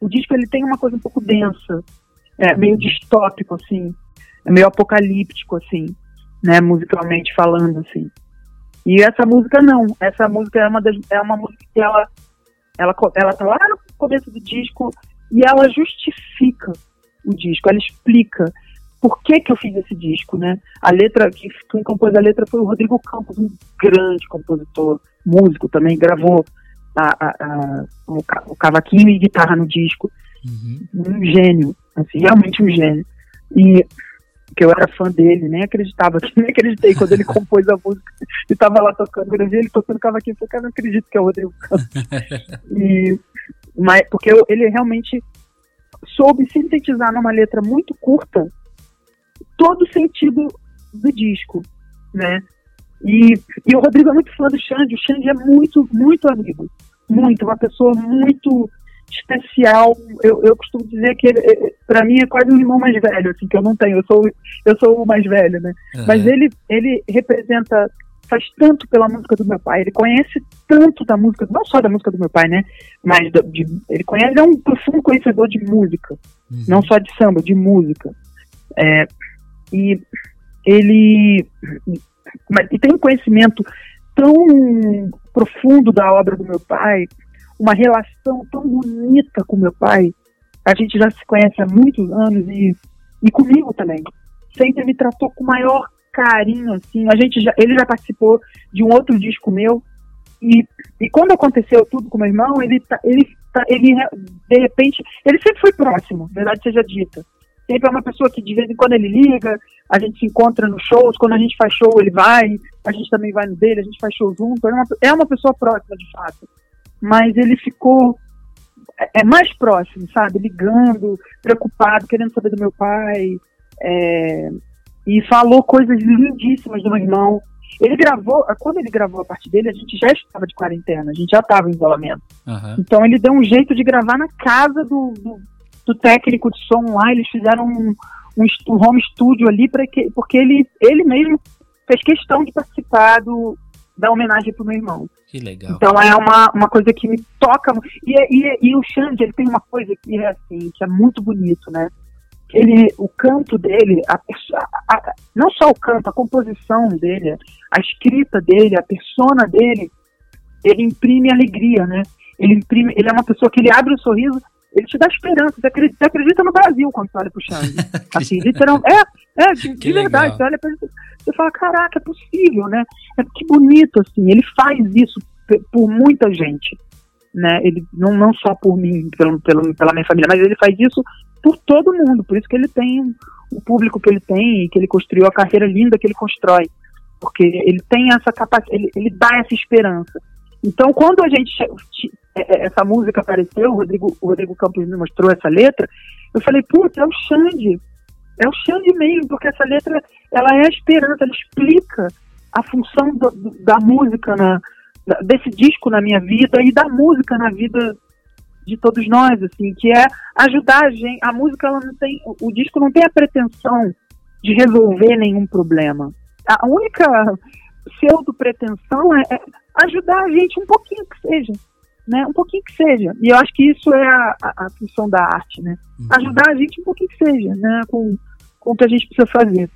O disco ele tem uma coisa um pouco densa, é, meio distópico, assim, é meio apocalíptico, assim, né, musicalmente falando, assim. E essa música não, essa música é uma, das, é uma música que ela, ela, ela tá lá no começo do disco e ela justifica o disco, ela explica por que, que eu fiz esse disco, né? A letra, que, quem compôs a letra foi o Rodrigo Campos, um grande compositor, músico também, gravou a, a, a, o, o, cavaquinho e guitarra no disco. Uhum. Um gênio, assim, realmente um gênio. E que eu era fã dele, nem acreditava, <laughs> nem acreditei quando ele compôs a música e tava lá tocando, eu ele tocando cavaquinho, eu falei, cara, não acredito que é o Rodrigo Campos. <laughs> e, mas, porque eu, ele realmente soube sintetizar numa letra muito curta todo o sentido do disco, né? E, e o Rodrigo é muito fã do Xande, o Xande é muito, muito amigo, muito, uma pessoa muito especial. Eu, eu costumo dizer que para mim é quase um irmão mais velho, assim, que eu não tenho. Eu sou, eu sou o mais velho, né? Uhum. Mas ele, ele representa, faz tanto pela música do meu pai. Ele conhece tanto da música, não só da música do meu pai, né? Mas de, ele conhece, ele é um profundo conhecedor de música, uhum. não só de samba, de música. É, e ele e tem um conhecimento tão profundo da obra do meu pai, uma relação tão bonita com meu pai. A gente já se conhece há muitos anos e, e comigo também. Sempre me tratou com maior carinho, assim. A gente já, ele já participou de um outro disco meu e, e quando aconteceu tudo com meu irmão, ele, tá, ele, tá, ele de repente, ele sempre foi próximo, verdade seja dita. Sempre é uma pessoa que de vez em quando ele liga, a gente se encontra nos shows, quando a gente faz show ele vai, a gente também vai no dele, a gente faz show junto. É uma, é uma pessoa próxima de fato mas ele ficou é, é mais próximo, sabe? Ligando, preocupado, querendo saber do meu pai. É, e falou coisas lindíssimas do meu irmão. Ele gravou, quando ele gravou a parte dele, a gente já estava de quarentena, a gente já estava em isolamento. Uhum. Então ele deu um jeito de gravar na casa do, do, do técnico de som lá, eles fizeram um, um, um home studio ali, pra que, porque ele, ele mesmo fez questão de participar do, da homenagem pro meu irmão. Que legal. Então é uma, uma coisa que me toca. E, e, e o Xande, ele tem uma coisa que é assim, que é muito bonito, né? Ele, o canto dele, a, a, a, não só o canto, a composição dele, a escrita dele, a persona dele, ele imprime alegria, né? Ele imprime, ele é uma pessoa que ele abre um sorriso, ele te dá esperança. Você acredita, você acredita no Brasil quando você olha pro Xande. <laughs> assim, literalmente. É, é, de, de verdade. Você olha pra ele, você fala, caraca, é possível, né? É que bonito, assim. Ele faz isso por muita gente, né? Ele não, não só por mim, pelo, pelo, pela minha família, mas ele faz isso por todo mundo. Por isso que ele tem o público que ele tem e que ele construiu a carreira linda que ele constrói. Porque ele tem essa capacidade, ele, ele dá essa esperança. Então, quando a gente é, é, essa música apareceu, o Rodrigo, o Rodrigo Campos me mostrou essa letra, eu falei, putz, é o Xande. É o Xande mesmo, porque essa letra ela é a esperança, ela explica a função do, da música, na, desse disco na minha vida e da música na vida de todos nós, assim, que é ajudar a gente. A música, ela não tem, o disco não tem a pretensão de resolver nenhum problema. A única pseudo pretensão é, é ajudar a gente um pouquinho que seja né? Um pouquinho que seja. E eu acho que isso é a, a, a função da arte, né? Uhum. Ajudar a gente um pouquinho que seja, né? Com, com o que a gente precisa fazer.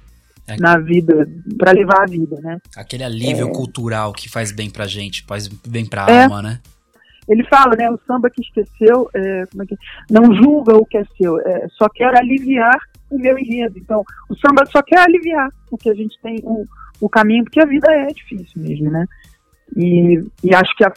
É. na vida, para levar a vida, né? Aquele alívio é. cultural que faz bem pra gente, faz bem pra é. alma, né? Ele fala, né, o samba que esqueceu, é, como é que, não julga o que é seu, é, só quer aliviar o meu enredo. Então, o samba só quer aliviar o que a gente tem, o, o caminho, porque a vida é difícil mesmo, né? E, e acho que a,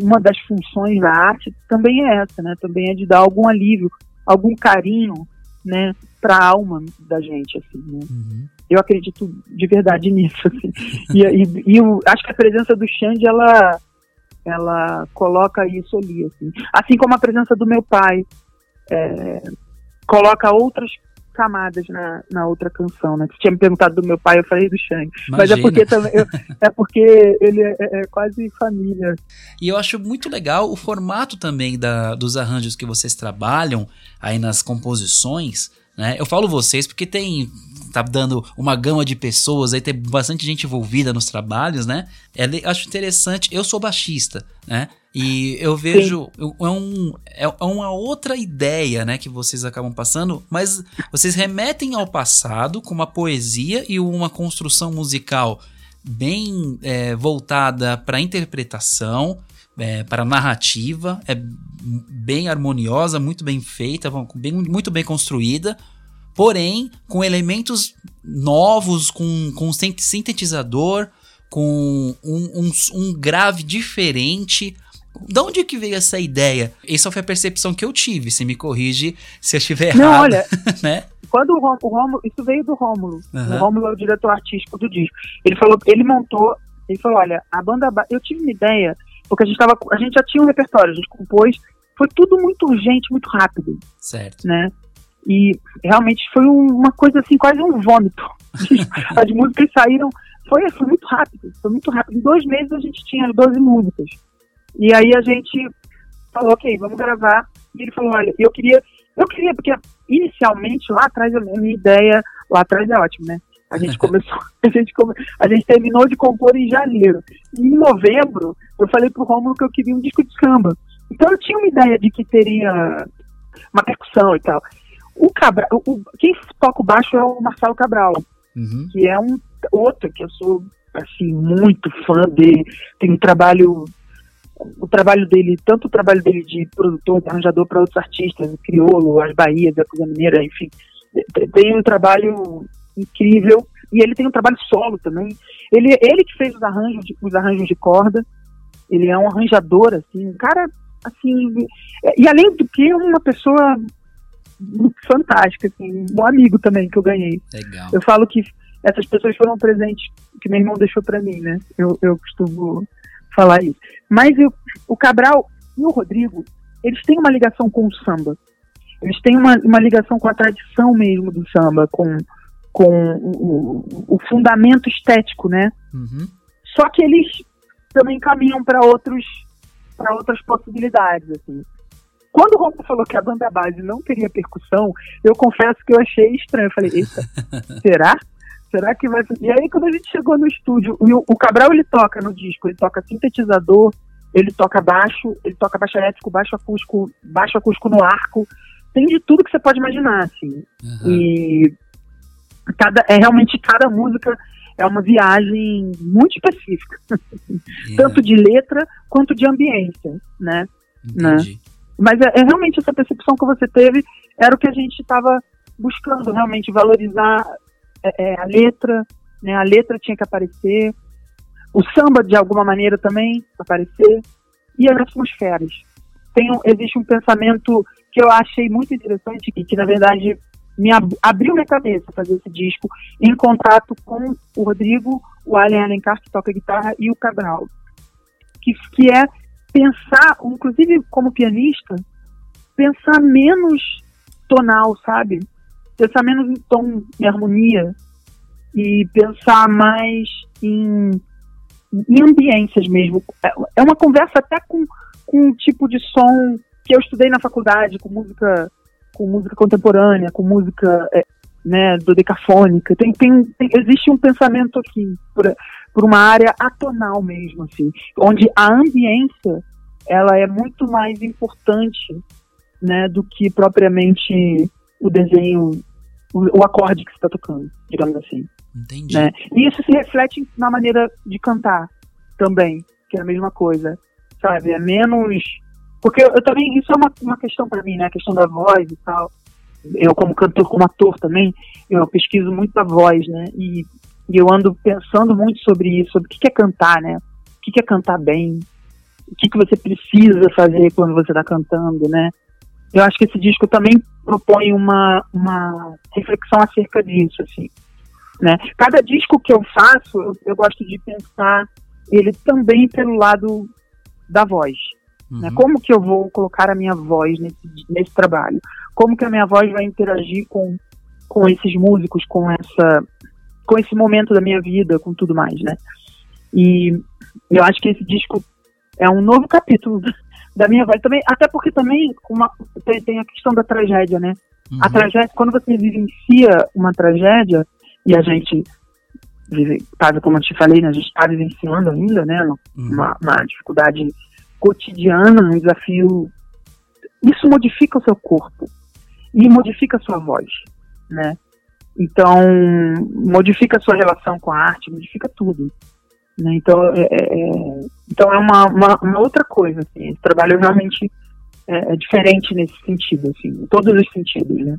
uma das funções da arte também é essa, né? Também é de dar algum alívio, algum carinho, né, para a alma da gente, assim. Né? Uhum. Eu acredito de verdade nisso, assim. e, e, e eu acho que a presença do Xande, ela ela coloca isso ali, assim. Assim como a presença do meu pai é, coloca outras camadas na, na outra canção, né? Você tinha me perguntado do meu pai, eu falei do Shang. Mas é porque também eu, é porque ele é, é, é, quase família. E eu acho muito legal o formato também da, dos arranjos que vocês trabalham aí nas composições. Né? Eu falo vocês porque tem tá dando uma gama de pessoas, aí tem bastante gente envolvida nos trabalhos, né? É, acho interessante. Eu sou baixista, né? E eu vejo é, um, é, é uma outra ideia, né, que vocês acabam passando, mas vocês remetem ao passado com uma poesia e uma construção musical bem é, voltada para interpretação, é, para narrativa, é bem harmoniosa, muito bem feita, bem, muito bem construída, porém com elementos novos, com, com sintetizador, com um, um, um grave diferente. De onde que veio essa ideia? Essa foi a percepção que eu tive. Se me corrige se eu estiver errado. Não, olha, <laughs> né? quando o, Rômulo, isso veio do Rômulo. Uhum. O Rômulo é o diretor artístico do disco. Ele falou, ele montou, ele falou, olha, a banda, eu tive uma ideia, porque a gente tava, a gente já tinha um repertório, a gente compôs, foi tudo muito urgente, muito rápido. Certo. Né? E realmente foi uma coisa assim, quase um vômito. <laughs> As músicas saíram, foi, foi muito rápido, foi muito rápido. Em dois meses a gente tinha 12 músicas. E aí a gente falou, ok, vamos gravar. E ele falou, olha, eu queria, eu queria, porque inicialmente lá atrás a minha ideia, lá atrás é ótimo, né? A gente <laughs> começou, a gente, come, a gente terminou de compor em janeiro. E em novembro, eu falei pro Romulo que eu queria um disco de samba. Então eu tinha uma ideia de que teria uma percussão e tal. O Cabral, o, quem toca o baixo é o Marcelo Cabral, uhum. que é um outro que eu sou assim muito fã dele. Tem um trabalho o trabalho dele, tanto o trabalho dele de produtor, de arranjador para outros artistas, o Criolo, as Bahias, a Coisa Mineira, enfim, tem um trabalho incrível e ele tem um trabalho solo também. Ele, ele que fez os arranjos, de, os arranjos de corda. Ele é um arranjador, assim, um cara, assim, e além do que, uma pessoa fantástica, assim, um amigo também que eu ganhei. Legal. Eu falo que essas pessoas foram presentes que meu irmão deixou para mim, né? Eu, eu costumo falar isso. Mas eu, o Cabral e o Rodrigo, eles têm uma ligação com o samba. Eles têm uma, uma ligação com a tradição mesmo do samba, com, com o, o fundamento estético, né? Uhum. Só que eles também caminham para outros para outras possibilidades, assim. Quando o Romulo falou que a banda base não teria percussão, eu confesso que eu achei estranho. Eu falei, eita, <laughs> será? Será que vai. E aí, quando a gente chegou no estúdio, o, o Cabral ele toca no disco, ele toca sintetizador, ele toca baixo, ele toca baixo elétrico, baixo acústico, baixo acústico no arco. Tem de tudo que você pode imaginar, assim. Uhum. E cada, é realmente cada música é uma viagem muito específica. Yeah. Tanto de letra quanto de ambiência, né? né? Mas é, é, realmente essa percepção que você teve era o que a gente estava buscando, realmente valorizar é, é, a letra, né? A letra tinha que aparecer, o samba de alguma maneira também aparecer e as atmosferas. Tem, existe um pensamento que eu achei muito interessante e que na verdade me ab abriu minha cabeça fazer esse disco em contato com o Rodrigo, o Allen Alencar que toca guitarra e o Cabral, que, que é pensar, inclusive como pianista, pensar menos tonal, sabe? Pensar menos em tom e harmonia e pensar mais em, em ambiências mesmo. É, uma conversa até com, com um tipo de som que eu estudei na faculdade, com música, com música contemporânea, com música é, né, dodecafônica. Tem, tem, tem, existe um pensamento aqui por, por uma área atonal mesmo, assim, onde a ambiência ela é muito mais importante né, do que propriamente o desenho, o, o acorde que você está tocando, digamos assim. Entendi. Né? E isso se reflete na maneira de cantar também, que é a mesma coisa, sabe? É menos. Porque eu, eu também, isso é uma, uma questão para mim, né? A questão da voz e tal. Eu, como cantor, como ator também, eu pesquiso muito a voz, né? E e eu ando pensando muito sobre isso, sobre o que é cantar, né? O que é cantar bem, o que, que você precisa fazer quando você está cantando, né? Eu acho que esse disco também propõe uma, uma reflexão acerca disso, assim, né? Cada disco que eu faço, eu, eu gosto de pensar ele também pelo lado da voz. Uhum. Né? Como que eu vou colocar a minha voz nesse, nesse trabalho? Como que a minha voz vai interagir com, com esses músicos, com essa com esse momento da minha vida, com tudo mais, né? E eu acho que esse disco é um novo capítulo <laughs> da minha voz também, até porque também uma, tem, tem a questão da tragédia, né? Uhum. A tragédia, quando você vivencia uma tragédia, e a gente vive, tá, como eu te falei, né, a gente está vivenciando ainda, né? Uhum. Uma, uma dificuldade cotidiana, um desafio. Isso modifica o seu corpo e modifica a sua voz, né? Então, modifica a sua relação com a arte, modifica tudo. Né? Então, é, é, é, então é uma, uma, uma, outra coisa. Assim. Esse trabalho realmente é, é, diferente nesse sentido, assim, em todos os sentidos. Né?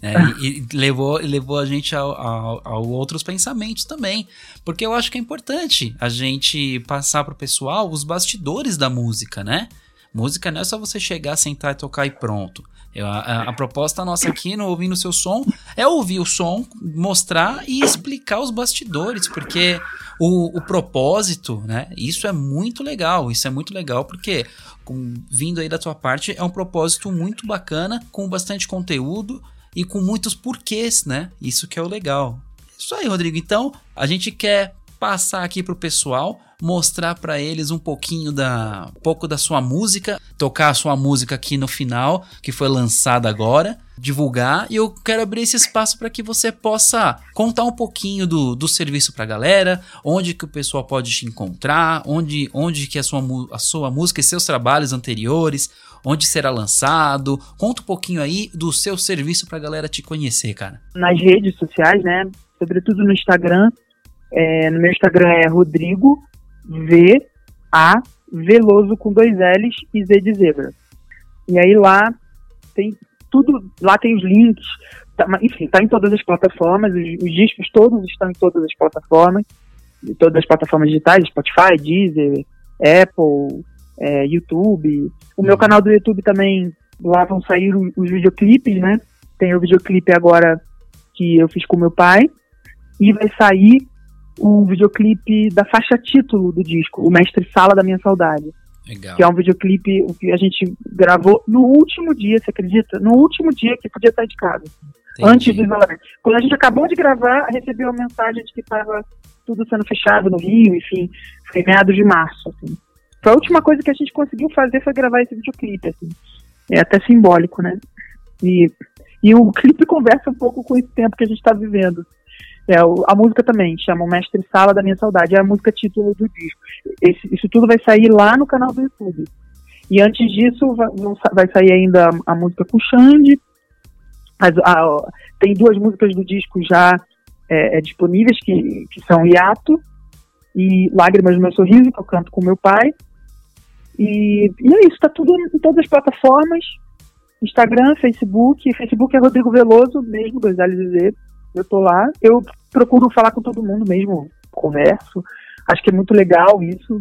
É, e, levou, levou a gente a, a, a, outros pensamentos também. Porque eu acho que é importante a gente passar para o pessoal os bastidores da música, né? Música não é só você chegar, sentar e tocar e pronto. Eu, a, a, proposta nossa aqui no Ouvindo Seu Som é ouvir o som, mostrar e explicar os bastidores, porque o, o propósito, né? Isso é muito legal, isso é muito legal, porque com, vindo aí da tua parte, é um propósito muito bacana, com bastante conteúdo e com muitos porquês, né? Isso que é o legal. Isso aí, Rodrigo. Então, a gente quer passar aqui pro pessoal, mostrar para eles um pouquinho da um pouco da sua música, tocar a sua música aqui no final, que foi lançada agora, divulgar e eu quero abrir esse espaço para que você possa contar um pouquinho do, do serviço para a galera, onde que o pessoal pode te encontrar, onde onde que a sua, a sua música e seus trabalhos anteriores, onde será lançado. Conta um pouquinho aí do seu serviço para a galera te conhecer, cara. Nas redes sociais, né? Sobretudo no Instagram, é, no meu Instagram é Rodrigo V A Veloso com dois L's e Z de zebra. E aí lá tem tudo, lá tem os links, tá, enfim, tá em todas as plataformas, os, os, discos todos estão em todas as plataformas, todas as plataformas digitais, Spotify, Deezer, Apple, é, YouTube. O meu uhum. canal do YouTube também, lá vão sair os, os videoclipes, né? Tem o videoclipe agora que eu fiz com meu pai, e vai sair o videoclipe da faixa título do disco, O Mestre Sala da Minha Saudade. Legal. Que é um videoclipe que a gente gravou no último dia, você acredita? No último dia que podia sair de casa. Entendi. Antes do isolamento. Quando a gente acabou de gravar, recebeu a mensagem de que estava tudo sendo fechado no Rio, enfim. Foi meados de março, assim. Foi a última coisa que a gente conseguiu fazer foi gravar esse videoclipe, assim. É até simbólico, né? E, e o <laughs> clipe conversa um pouco com esse tempo que a gente está vivendo. É, a música também chama O Mestre Sala da Minha Saudade, é a música título do disco. Esse, isso tudo vai sair lá no canal do YouTube. E antes disso, vai, vai sair ainda a, a música com Xande. As, a, tem duas músicas do disco já é, é, disponíveis, que, que são Hiato e Lágrimas no Meu Sorriso, que eu canto com meu pai. E, e é isso, está tudo em todas as plataformas. Instagram, Facebook. Facebook é Rodrigo Veloso, mesmo, dois L's e Z. Eu tô lá. Eu procuro falar com todo mundo mesmo, converso. Acho que é muito legal isso.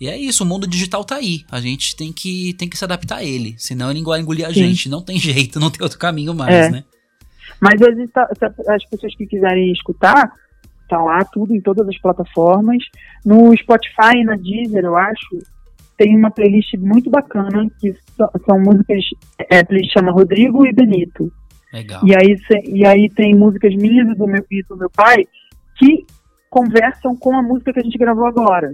E é isso, o mundo digital tá aí. A gente tem que, tem que se adaptar a ele. Senão ele vai engolir a Sim. gente. Não tem <laughs> jeito, não tem outro caminho mais, é. né? Mas tá, as pessoas que quiserem escutar, tá lá tudo em todas as plataformas. No Spotify na Deezer, eu acho, tem uma playlist muito bacana que são, são músicas. É, a playlist chama Rodrigo e Benito. Legal. E aí, e aí tem músicas minhas e do meu, e do meu pai que conversam com a música que a gente gravou agora.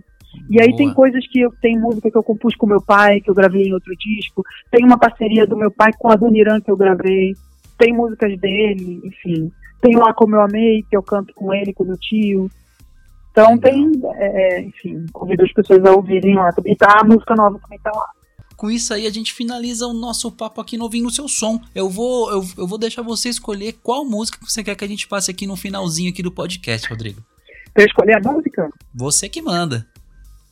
E aí Boa. tem coisas que eu tem música que eu compus com meu pai, que eu gravei em outro disco, tem uma parceria do meu pai com a Dona Irã que eu gravei, tem músicas dele, enfim. Tem lá Como Eu Amei, que eu canto com ele, com meu tio. Então tem, é, é, enfim, convido as pessoas a ouvirem lá. E tá a música nova também tá lá com isso aí a gente finaliza o nosso papo aqui no Ouvindo o Seu Som. Eu vou, eu, eu vou deixar você escolher qual música você quer que a gente passe aqui no finalzinho aqui do podcast, Rodrigo. Eu escolher a música? Você que manda.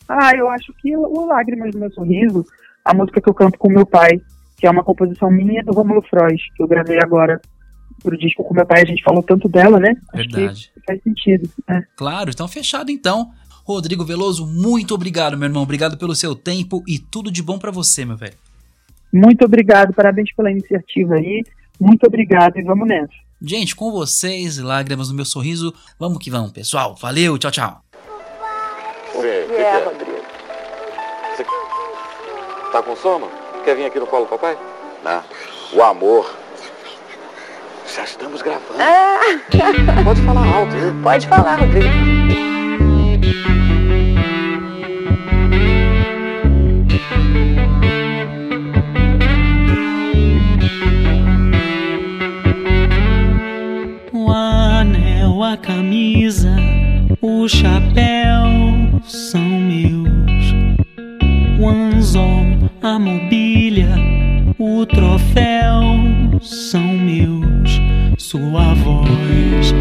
Ah, eu acho que o Lágrimas do Meu Sorriso, a música que eu canto com meu pai, que é uma composição minha do Romulo Frois, que eu gravei agora pro disco com meu pai, a gente falou tanto dela, né? Verdade. Faz sentido. É. Claro, então fechado então. Rodrigo Veloso, muito obrigado, meu irmão. Obrigado pelo seu tempo e tudo de bom para você, meu velho. Muito obrigado, parabéns pela iniciativa aí. Muito obrigado e vamos nessa. Gente, com vocês, lágrimas no meu sorriso. Vamos que vamos, pessoal. Valeu, tchau, tchau. O que é, Rodrigo? Você... Tá com sono? Quer vir aqui no colo do papai? Não. O amor. Já estamos gravando. Ah, <laughs> Pode falar alto. viu? pode falar, Rodrigo. O anel, a camisa, o chapéu são meus. O anzol, a mobília, o troféu são meus. Sua voz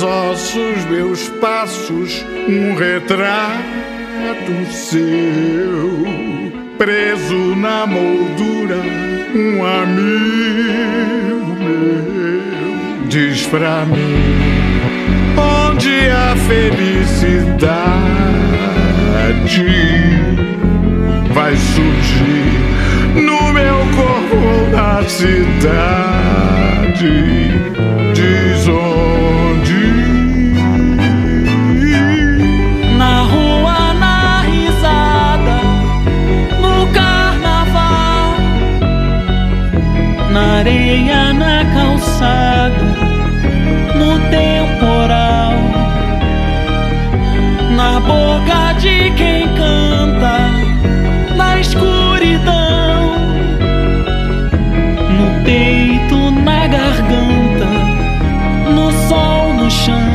Meus ossos, meus passos, um retrato seu, preso na moldura, um amigo meu. Diz pra mim onde a felicidade vai surgir no meu corpo na cidade. na areia, na calçada, no temporal, na boca de quem canta, na escuridão, no peito, na garganta, no sol, no chão.